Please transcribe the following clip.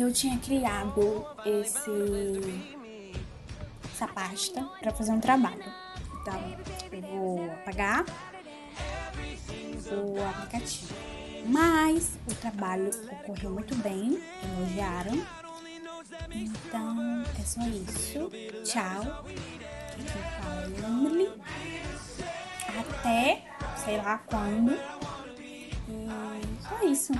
eu tinha criado esse essa pasta para fazer um trabalho. Então, eu vou apagar o aplicativo. Mas o trabalho ocorreu muito bem, elogiaram. Então, é só isso. Tchau. Aqui. É Até sei lá quando. E só isso.